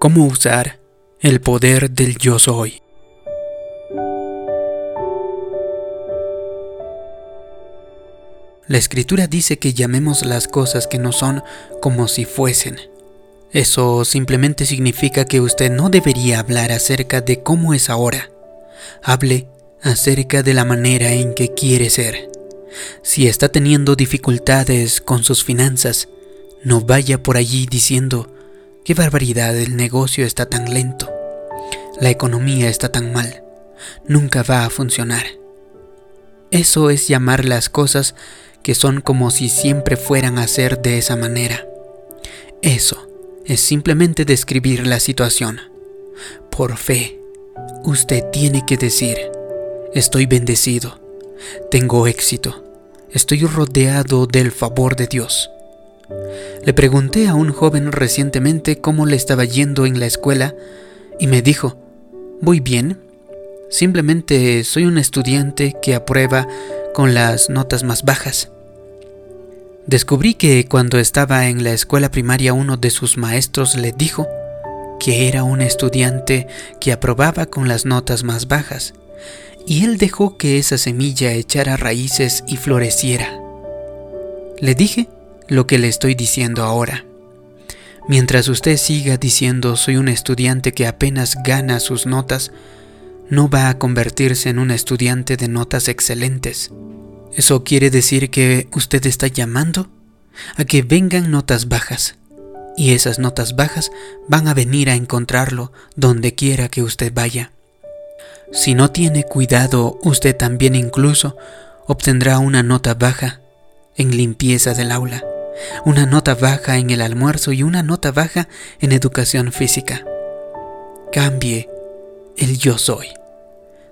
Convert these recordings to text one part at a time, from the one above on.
cómo usar el poder del yo soy. La escritura dice que llamemos las cosas que no son como si fuesen. Eso simplemente significa que usted no debería hablar acerca de cómo es ahora. Hable acerca de la manera en que quiere ser. Si está teniendo dificultades con sus finanzas, no vaya por allí diciendo, qué barbaridad, el negocio está tan lento, la economía está tan mal, nunca va a funcionar. Eso es llamar las cosas que son como si siempre fueran a ser de esa manera. Eso es simplemente describir la situación. Por fe, usted tiene que decir, estoy bendecido, tengo éxito, estoy rodeado del favor de Dios. Le pregunté a un joven recientemente cómo le estaba yendo en la escuela y me dijo, voy bien, simplemente soy un estudiante que aprueba con las notas más bajas. Descubrí que cuando estaba en la escuela primaria uno de sus maestros le dijo que era un estudiante que aprobaba con las notas más bajas, y él dejó que esa semilla echara raíces y floreciera. Le dije lo que le estoy diciendo ahora. Mientras usted siga diciendo soy un estudiante que apenas gana sus notas, no va a convertirse en un estudiante de notas excelentes. ¿Eso quiere decir que usted está llamando a que vengan notas bajas? Y esas notas bajas van a venir a encontrarlo donde quiera que usted vaya. Si no tiene cuidado, usted también incluso obtendrá una nota baja en limpieza del aula una nota baja en el almuerzo y una nota baja en educación física. Cambie el yo soy.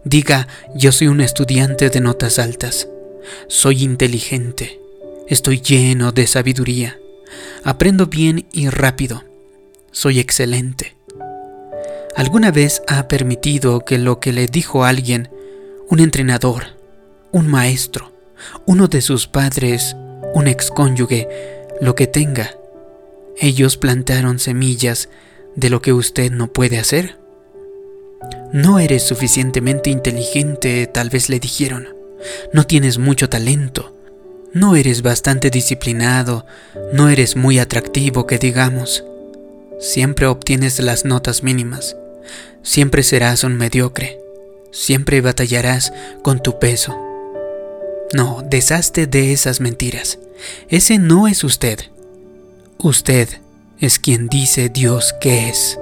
Diga, yo soy un estudiante de notas altas. Soy inteligente. Estoy lleno de sabiduría. Aprendo bien y rápido. Soy excelente. ¿Alguna vez ha permitido que lo que le dijo alguien, un entrenador, un maestro, uno de sus padres, un excónyuge, lo que tenga. Ellos plantaron semillas de lo que usted no puede hacer. No eres suficientemente inteligente, tal vez le dijeron. No tienes mucho talento. No eres bastante disciplinado. No eres muy atractivo, que digamos. Siempre obtienes las notas mínimas. Siempre serás un mediocre. Siempre batallarás con tu peso. No, deshazte de esas mentiras. Ese no es usted. Usted es quien dice Dios que es.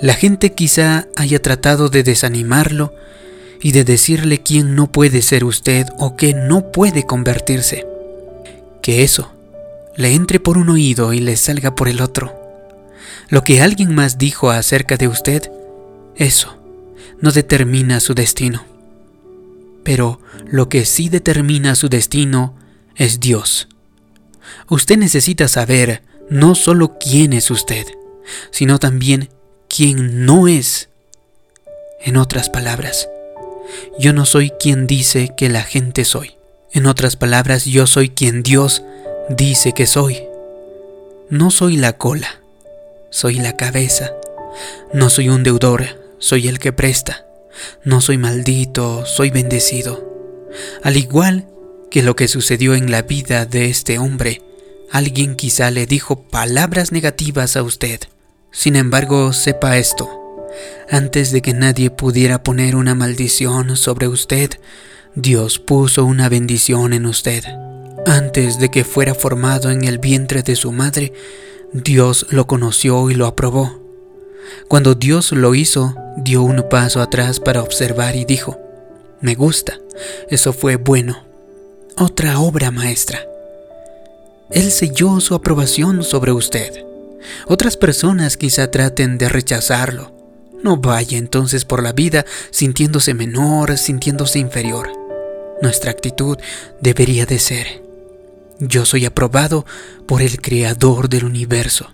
La gente quizá haya tratado de desanimarlo y de decirle quién no puede ser usted o que no puede convertirse. Que eso le entre por un oído y le salga por el otro. Lo que alguien más dijo acerca de usted, eso no determina su destino. Pero lo que sí determina su destino es Dios. Usted necesita saber no solo quién es usted, sino también quién no es. En otras palabras, yo no soy quien dice que la gente soy. En otras palabras, yo soy quien Dios dice que soy. No soy la cola, soy la cabeza. No soy un deudor, soy el que presta. No soy maldito, soy bendecido. Al igual que lo que sucedió en la vida de este hombre. Alguien quizá le dijo palabras negativas a usted. Sin embargo, sepa esto. Antes de que nadie pudiera poner una maldición sobre usted, Dios puso una bendición en usted. Antes de que fuera formado en el vientre de su madre, Dios lo conoció y lo aprobó. Cuando Dios lo hizo, dio un paso atrás para observar y dijo, me gusta, eso fue bueno otra obra maestra. Él selló su aprobación sobre usted. Otras personas quizá traten de rechazarlo. No vaya entonces por la vida sintiéndose menor, sintiéndose inferior. Nuestra actitud debería de ser, yo soy aprobado por el Creador del universo.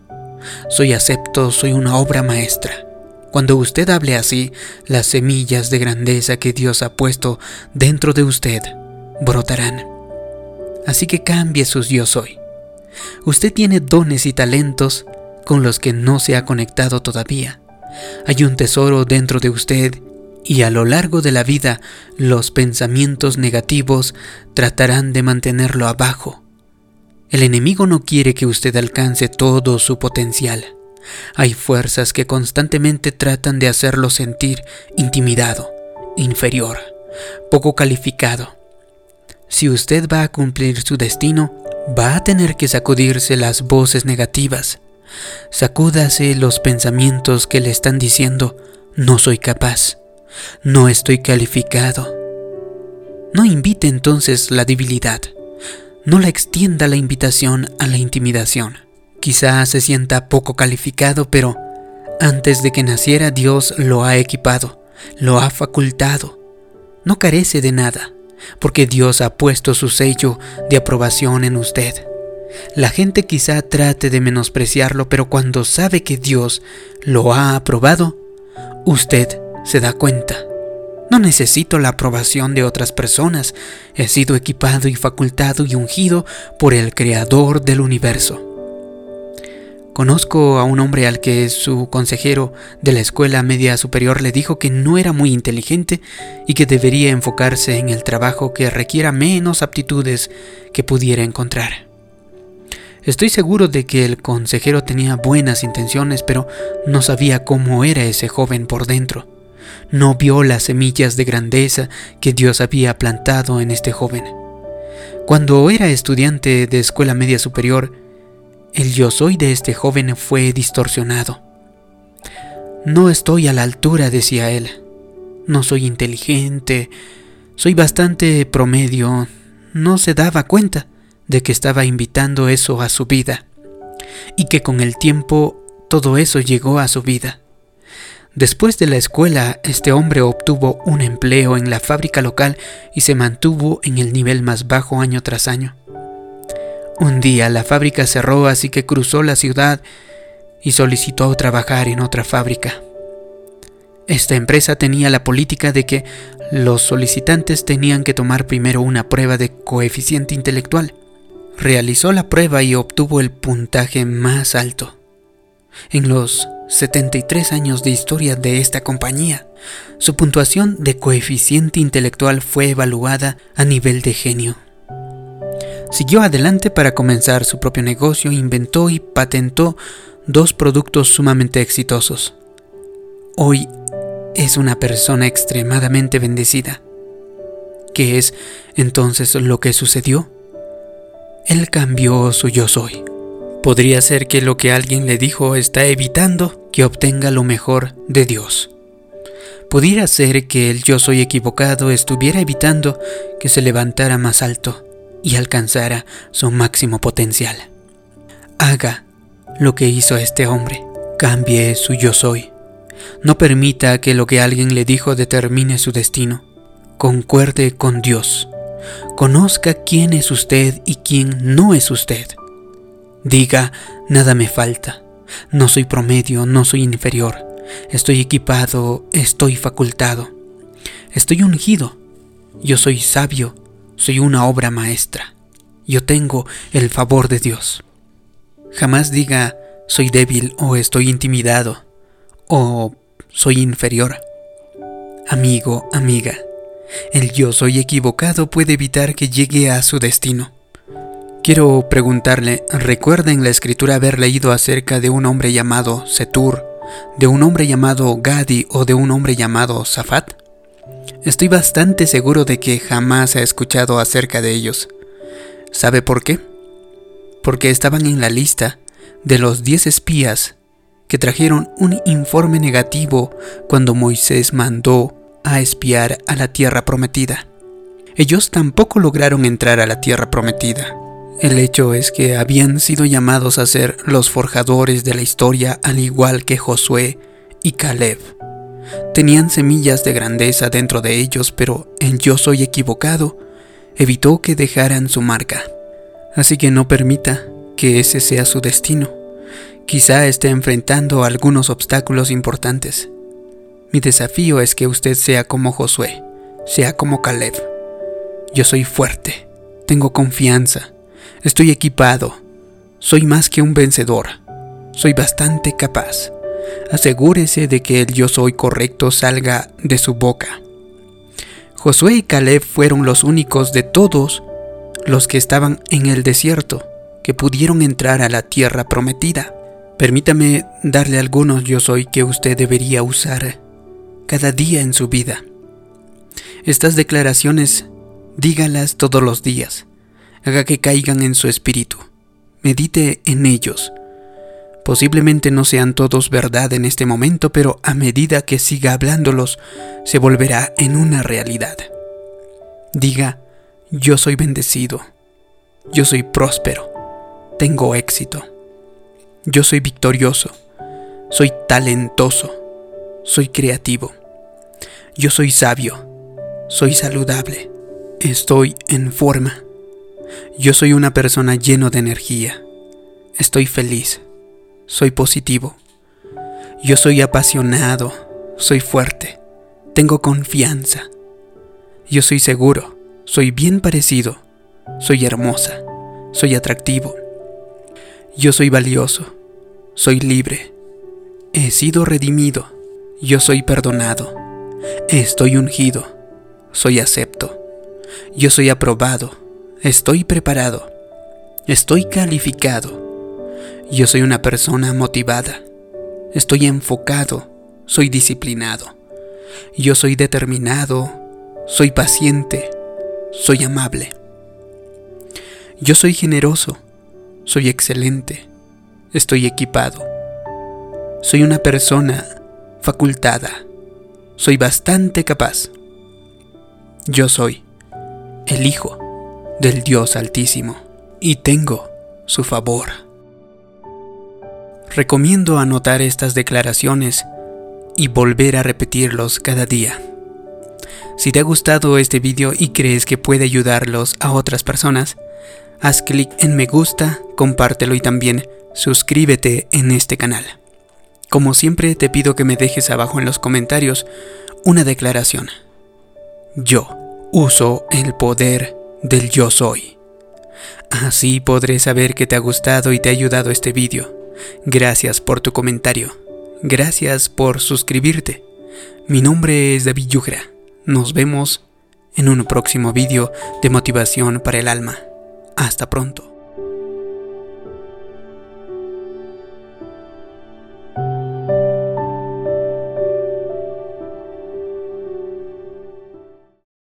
Soy acepto, soy una obra maestra. Cuando usted hable así, las semillas de grandeza que Dios ha puesto dentro de usted brotarán así que cambie sus yo soy. Usted tiene dones y talentos con los que no se ha conectado todavía. Hay un tesoro dentro de usted y a lo largo de la vida los pensamientos negativos tratarán de mantenerlo abajo. El enemigo no quiere que usted alcance todo su potencial. Hay fuerzas que constantemente tratan de hacerlo sentir intimidado, inferior, poco calificado. Si usted va a cumplir su destino, va a tener que sacudirse las voces negativas. Sacúdase los pensamientos que le están diciendo, no soy capaz, no estoy calificado. No invite entonces la debilidad, no la extienda la invitación a la intimidación. Quizá se sienta poco calificado, pero antes de que naciera Dios lo ha equipado, lo ha facultado. No carece de nada, porque Dios ha puesto su sello de aprobación en usted. La gente quizá trate de menospreciarlo, pero cuando sabe que Dios lo ha aprobado, usted se da cuenta. No necesito la aprobación de otras personas. He sido equipado y facultado y ungido por el Creador del universo. Conozco a un hombre al que su consejero de la escuela media superior le dijo que no era muy inteligente y que debería enfocarse en el trabajo que requiera menos aptitudes que pudiera encontrar. Estoy seguro de que el consejero tenía buenas intenciones, pero no sabía cómo era ese joven por dentro. No vio las semillas de grandeza que Dios había plantado en este joven. Cuando era estudiante de escuela media superior, el yo soy de este joven fue distorsionado. No estoy a la altura, decía él. No soy inteligente, soy bastante promedio. No se daba cuenta de que estaba invitando eso a su vida y que con el tiempo todo eso llegó a su vida. Después de la escuela, este hombre obtuvo un empleo en la fábrica local y se mantuvo en el nivel más bajo año tras año. Un día la fábrica cerró, así que cruzó la ciudad y solicitó trabajar en otra fábrica. Esta empresa tenía la política de que los solicitantes tenían que tomar primero una prueba de coeficiente intelectual. Realizó la prueba y obtuvo el puntaje más alto. En los 73 años de historia de esta compañía, su puntuación de coeficiente intelectual fue evaluada a nivel de genio. Siguió adelante para comenzar su propio negocio, inventó y patentó dos productos sumamente exitosos. Hoy es una persona extremadamente bendecida. ¿Qué es entonces lo que sucedió? Él cambió su yo soy. Podría ser que lo que alguien le dijo está evitando que obtenga lo mejor de Dios. Pudiera ser que el yo soy equivocado estuviera evitando que se levantara más alto y alcanzara su máximo potencial. Haga lo que hizo este hombre. Cambie su yo soy. No permita que lo que alguien le dijo determine su destino. Concuerde con Dios. Conozca quién es usted y quién no es usted. Diga, nada me falta. No soy promedio, no soy inferior. Estoy equipado, estoy facultado. Estoy ungido. Yo soy sabio soy una obra maestra. Yo tengo el favor de Dios. Jamás diga soy débil o estoy intimidado o soy inferior. Amigo, amiga, el yo soy equivocado puede evitar que llegue a su destino. Quiero preguntarle, ¿recuerda en la escritura haber leído acerca de un hombre llamado Setur, de un hombre llamado Gadi o de un hombre llamado Safat? Estoy bastante seguro de que jamás ha escuchado acerca de ellos. ¿Sabe por qué? Porque estaban en la lista de los 10 espías que trajeron un informe negativo cuando Moisés mandó a espiar a la tierra prometida. Ellos tampoco lograron entrar a la tierra prometida. El hecho es que habían sido llamados a ser los forjadores de la historia al igual que Josué y Caleb. Tenían semillas de grandeza dentro de ellos, pero el yo soy equivocado evitó que dejaran su marca. Así que no permita que ese sea su destino. Quizá esté enfrentando algunos obstáculos importantes. Mi desafío es que usted sea como Josué, sea como Caleb. Yo soy fuerte, tengo confianza, estoy equipado, soy más que un vencedor. soy bastante capaz. Asegúrese de que el yo soy correcto salga de su boca. Josué y Caleb fueron los únicos de todos los que estaban en el desierto que pudieron entrar a la tierra prometida. Permítame darle algunos yo soy que usted debería usar cada día en su vida. Estas declaraciones dígalas todos los días. Haga que caigan en su espíritu. Medite en ellos. Posiblemente no sean todos verdad en este momento, pero a medida que siga hablándolos, se volverá en una realidad. Diga, yo soy bendecido, yo soy próspero, tengo éxito, yo soy victorioso, soy talentoso, soy creativo, yo soy sabio, soy saludable, estoy en forma, yo soy una persona lleno de energía, estoy feliz soy positivo. Yo soy apasionado, soy fuerte, tengo confianza. Yo soy seguro, soy bien parecido, soy hermosa, soy atractivo. Yo soy valioso, soy libre, he sido redimido, yo soy perdonado, estoy ungido, soy acepto, yo soy aprobado, estoy preparado, estoy calificado yo soy una persona motivada. Estoy enfocado. Soy disciplinado. Yo soy determinado. Soy paciente. Soy amable. Yo soy generoso. Soy excelente. Estoy equipado. Soy una persona facultada. Soy bastante capaz. Yo soy el Hijo del Dios Altísimo y tengo su favor. Recomiendo anotar estas declaraciones y volver a repetirlos cada día. Si te ha gustado este video y crees que puede ayudarlos a otras personas, haz clic en me gusta, compártelo y también suscríbete en este canal. Como siempre te pido que me dejes abajo en los comentarios una declaración. Yo uso el poder del yo soy. Así podré saber que te ha gustado y te ha ayudado este video. Gracias por tu comentario. Gracias por suscribirte. Mi nombre es David Yugra. Nos vemos en un próximo vídeo de motivación para el alma. Hasta pronto.